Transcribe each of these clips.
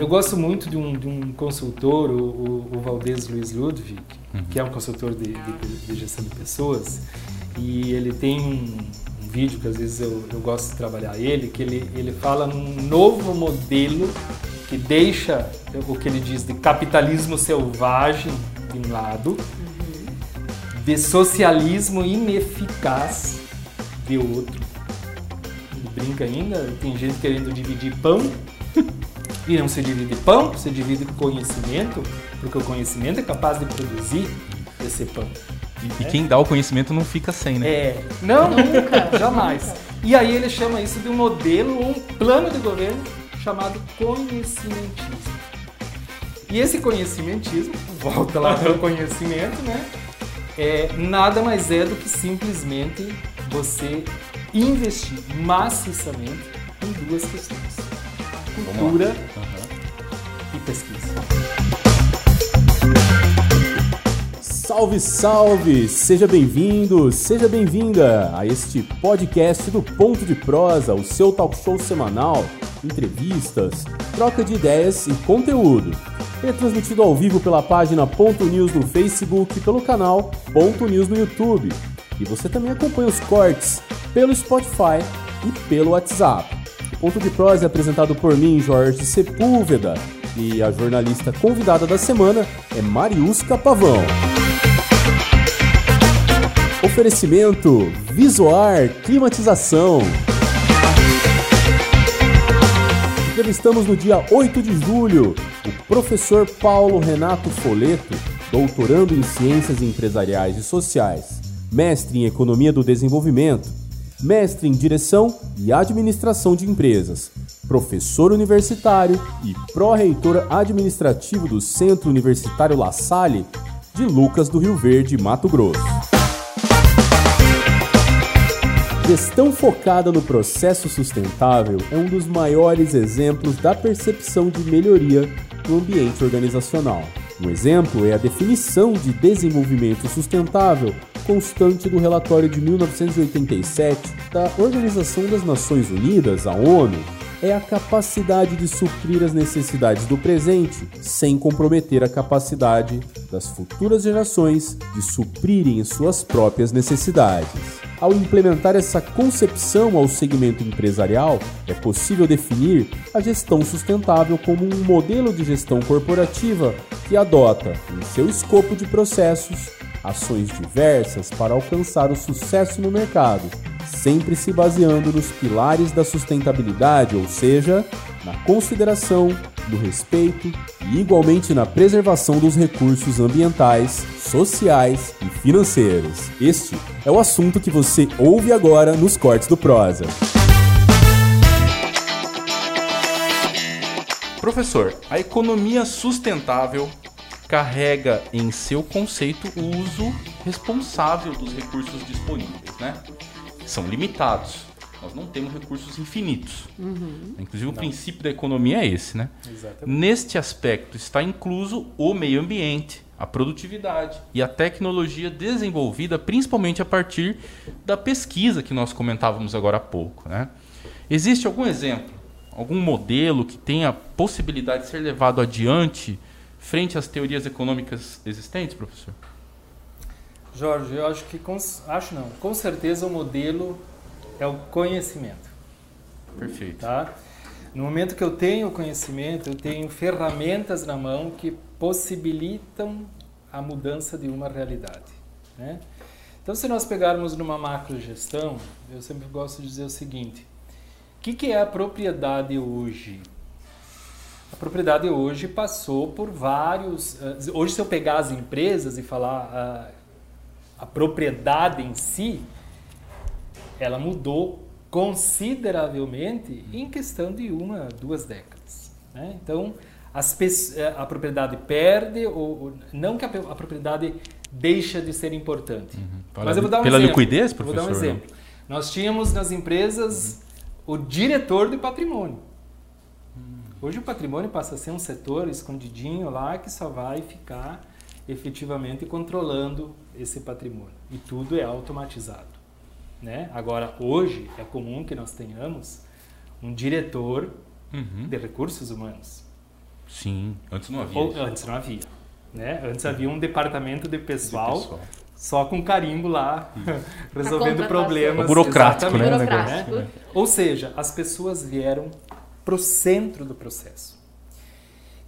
Eu gosto muito de um, de um consultor, o, o, o Valdez Luiz Ludwig, uhum. que é um consultor de, de, de, gestão de pessoas, e ele tem um, um vídeo que às vezes eu, eu, gosto de trabalhar ele, que ele, ele fala num novo modelo que deixa o que ele diz de capitalismo selvagem de um lado, uhum. de socialismo ineficaz de outro. Ele brinca ainda, tem gente querendo dividir pão e não se divide pão, se divide conhecimento, porque o conhecimento é capaz de produzir esse pão. E, e quem dá o conhecimento não fica sem, né? É, não, nunca, jamais. E aí ele chama isso de um modelo, um plano de governo chamado conhecimentismo. E esse conhecimentismo, volta lá para o conhecimento, né? É, nada mais é do que simplesmente você investir maciçamente em duas questões cultura uhum. e pesquisa. Salve, salve! Seja bem-vindo, seja bem-vinda a este podcast do Ponto de Prosa, o seu talk show semanal, entrevistas, troca de ideias e conteúdo. É transmitido ao vivo pela página Ponto News no Facebook e pelo canal Ponto News no YouTube. E você também acompanha os cortes pelo Spotify e pelo WhatsApp. Ponto de Prosa é apresentado por mim, Jorge Sepúlveda, e a jornalista convidada da semana é Mariusca Pavão. Oferecimento Visuar Climatização. Entrevistamos no dia 8 de julho o professor Paulo Renato Foleto, doutorando em Ciências Empresariais e Sociais, mestre em Economia do Desenvolvimento mestre em Direção e Administração de Empresas, professor universitário e pró-reitor administrativo do Centro Universitário La Salle de Lucas do Rio Verde, Mato Grosso. Gestão focada no processo sustentável é um dos maiores exemplos da percepção de melhoria no ambiente organizacional. Um exemplo é a definição de desenvolvimento sustentável constante do relatório de 1987 da Organização das Nações Unidas, a ONU, é a capacidade de suprir as necessidades do presente sem comprometer a capacidade das futuras gerações de suprirem suas próprias necessidades. Ao implementar essa concepção ao segmento empresarial, é possível definir a gestão sustentável como um modelo de gestão corporativa que adota, em seu escopo de processos, ações diversas para alcançar o sucesso no mercado, sempre se baseando nos pilares da sustentabilidade, ou seja, na consideração, no respeito e igualmente na preservação dos recursos ambientais, sociais e financeiros. Este é o assunto que você ouve agora nos cortes do Prosa. Professor, a economia sustentável carrega em seu conceito o uso responsável dos recursos disponíveis, né? São limitados. Nós não temos recursos infinitos. Uhum. Inclusive, não. o princípio da economia é esse, né? Exatamente. Neste aspecto está incluso o meio ambiente, a produtividade e a tecnologia desenvolvida principalmente a partir da pesquisa que nós comentávamos agora há pouco, né? Existe algum exemplo, algum modelo que tenha possibilidade de ser levado adiante frente às teorias econômicas existentes, professor? Jorge, eu acho que com, acho não, com certeza o modelo é o conhecimento. Perfeito. Tá? No momento que eu tenho conhecimento, eu tenho ferramentas na mão que possibilitam a mudança de uma realidade. Né? Então, se nós pegarmos numa macrogestão, eu sempre gosto de dizer o seguinte: o que, que é a propriedade hoje? A propriedade hoje passou por vários. Eh, hoje, se eu pegar as empresas e falar a, ah, a propriedade em si, ela mudou consideravelmente em questão de uma, duas décadas. Né? Então, as, eh, a propriedade perde, ou, não que a, a propriedade deixa de ser importante. Uhum. Mas eu vou dar um pela exemplo. liquidez, professor? Vou dar um exemplo. Nós tínhamos nas empresas uhum. o diretor de patrimônio. Hoje o patrimônio passa a ser um setor escondidinho lá que só vai ficar efetivamente controlando esse patrimônio. E tudo é automatizado. Né? Agora, hoje é comum que nós tenhamos um diretor uhum. de recursos humanos. Sim, antes não havia. Ou, antes não havia. Né? Antes havia um departamento de pessoal, De pessoal. só com carimbo lá, resolvendo problemas. É burocrático, né, o. Burocrático. Né? Ou seja, as pessoas vieram para o centro do processo.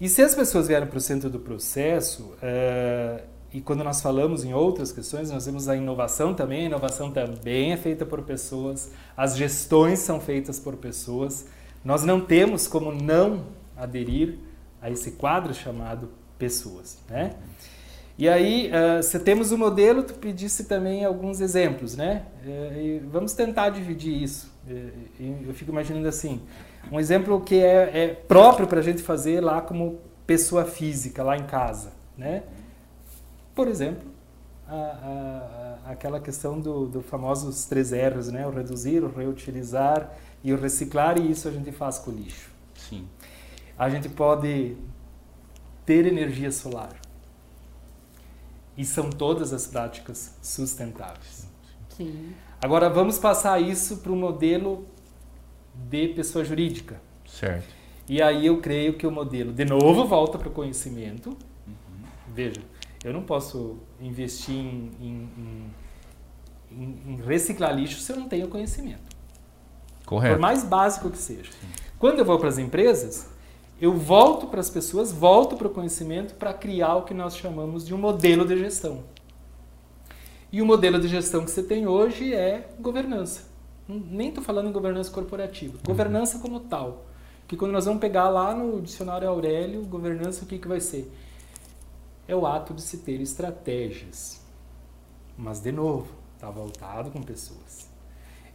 E se as pessoas vieram para o centro do processo, eh, e quando nós falamos em outras questões, nós vemos a inovação também, a inovação também é feita por pessoas, as gestões são feitas por pessoas, nós não temos como não aderir a esse quadro chamado pessoas, né? E aí, eh, se temos o modelo, tu pedisse também alguns exemplos, né? Eh, e vamos tentar dividir isso. E eu fico imaginando assim, um exemplo que é, é próprio para a gente fazer lá como pessoa física, lá em casa, né? Por exemplo, a- a- a- aquela questão do, do famosos três R's, né? O reduzir, o reutilizar e o reciclar, e isso a gente faz com o lixo. Sim. A gente pode ter energia solar. E são todas as práticas sustentáveis. Sim. Agora vamos passar isso para o modelo de pessoa jurídica. Certo. E aí eu creio que o modelo, de novo, volta para o conhecimento. Veja, eu não posso investir em, em- em- em- reciclar lixo se eu não tenho conhecimento. Por Correto. mais básico que seja. Quando eu vou para as empresas, eu volto para as pessoas, volto para o conhecimento para criar o que nós chamamos de um modelo de gestão. E o modelo de gestão que você tem hoje é governança. Não- Nem estou falando em governança corporativa. Governança como tal. Que quando nós vamos pegar lá no dicionário Aurélio, governança, o que, que vai ser? É o ato de se ter estratégias. Mas, de novo, está voltado com pessoas.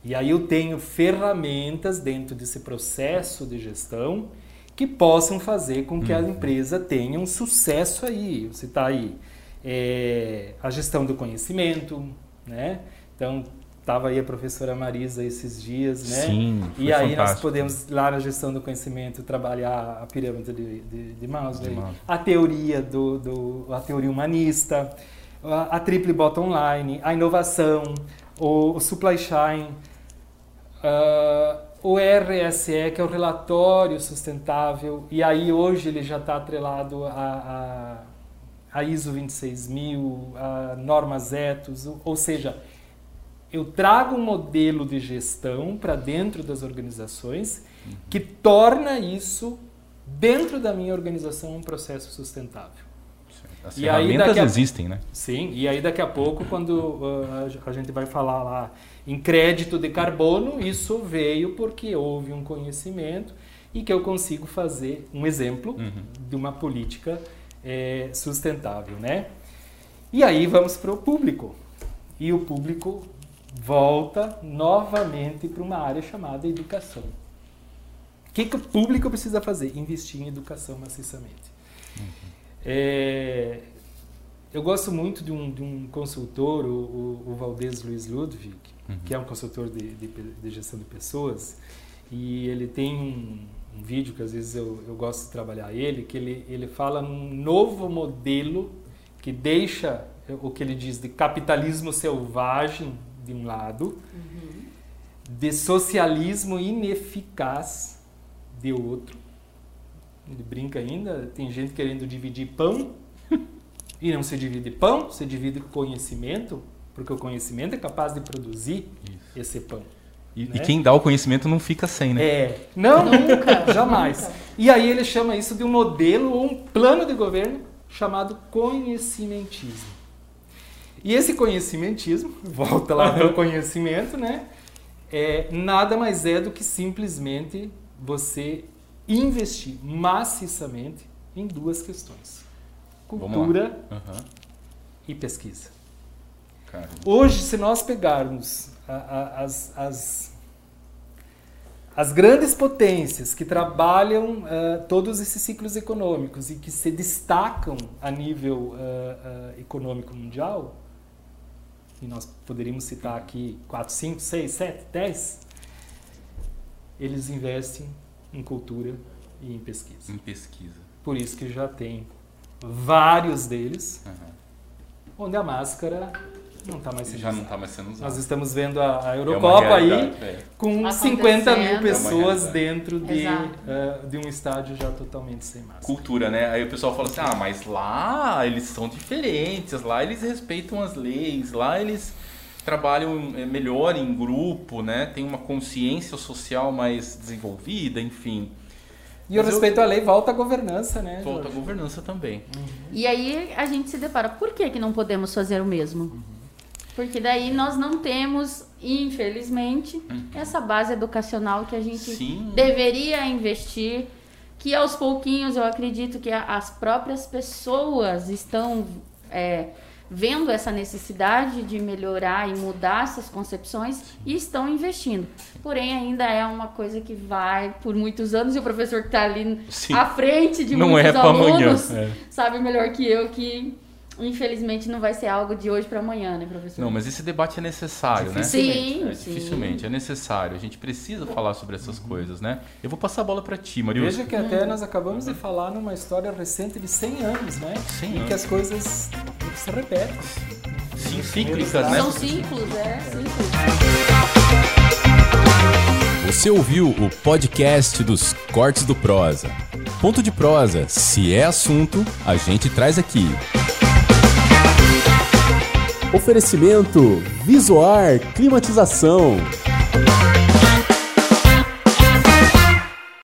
E aí eu tenho ferramentas dentro desse processo de gestão que possam fazer com que a empresa tenha um sucesso aí. Você está aí é, a gestão do conhecimento, né? Então estava aí a professora Marisa esses dias, né? Sim, E aí nós fantástico. podemos lá na gestão do conhecimento trabalhar a pirâmide de, de, de Maslow, De a teoria do, do a teoria humanista, a, a triple bottom line, a inovação, o, o supply chain, ah, o RSE, que é o relatório sustentável, e aí hoje ele já está atrelado a, a, a ISO 26000, a normas ETOS, ou- ou seja, eu trago um modelo de gestão para dentro das organizações que torna isso, dentro da minha organização, um processo sustentável. As E ferramentas a- existem, né? Sim, e aí daqui a pouco, quando uh, a gente vai falar lá em crédito de carbono, isso veio porque houve um conhecimento e que eu consigo fazer um exemplo Uhum. de uma política eh, sustentável, né? E aí vamos para o público. E o público volta novamente para uma área chamada educação. O que, que o público precisa fazer? Investir em educação maciçamente. É, eu gosto muito de um, de um consultor, o, o, o Valdez Luiz Ludwig, que é um consultor de, de, de gestão de pessoas, e ele tem um, um vídeo que às vezes eu, eu gosto de trabalhar ele, que ele, ele fala num novo modelo que deixa o que ele diz de capitalismo selvagem de um lado, de socialismo ineficaz de outro. Ele brinca ainda, tem gente querendo dividir pão e não se divide pão, se divide conhecimento, porque o conhecimento é capaz de produzir esse pão. E, Né? e quem dá o conhecimento não fica sem, né? É, não, Nunca, jamais. nunca. E aí ele chama isso de um modelo ou um plano de governo chamado conhecimentismo. E esse conhecimentismo, volta lá para o conhecimento, né? É, nada mais é do que simplesmente você investir maciçamente em duas questões: cultura Aham. e pesquisa. Cara, Hoje, se nós pegarmos a- a- as, as, as grandes potências que trabalham ah, todos esses ciclos econômicos e que se destacam a nível ah, ah, econômico mundial, e nós poderíamos citar aqui 4, 5, 6, 7, 10, eles investem em cultura e em pesquisa. em pesquisa. Por isso que já tem vários deles Aham. onde a máscara não está mais sendo Já não usado. está mais sendo usado. Nós estamos vendo a, a É Eurocopa aí é. com Acontecendo. 50 mil É pessoas realidade. dentro de, eh, de um estádio já totalmente sem máscara. Cultura, né? Aí o pessoal fala assim, ah, mas lá eles são diferentes, lá eles respeitam as leis, lá eles trabalham é, melhor em grupo, né? Tem uma consciência social mais desenvolvida, enfim. E o Mas eu- respeito à lei volta à governança, né? Volta a Jorge? governança também. E aí a gente se depara, por que, que não podemos fazer o mesmo? Porque daí nós não temos, infelizmente, essa base educacional que a gente Sim. deveria investir, que aos pouquinhos eu acredito que as próprias pessoas estão é, vendo essa necessidade de melhorar e mudar essas concepções e estão investindo. Porém, ainda é uma coisa que vai por muitos anos e o professor que está ali Sim. à frente de Não muitos é pra amanhã, alunos é. sabe melhor que eu que infelizmente não vai ser algo de hoje para amanhã, né, professor? Não, mas esse debate é necessário, né? Sim, É, sim. dificilmente, é necessário. A gente precisa falar sobre essas coisas, né? Eu vou passar a bola para ti, Marilson. Veja que até nós acabamos de falar numa história recente de 100 anos, né? 100 em anos. que as coisas se repetem. Sim, cíclicas, né? São ciclos, é, ciclos. Você ouviu o podcast dos Cortes do Prosa. Ponto de prosa, se é assunto, a gente traz aqui. Oferecimento Visuar Climatização.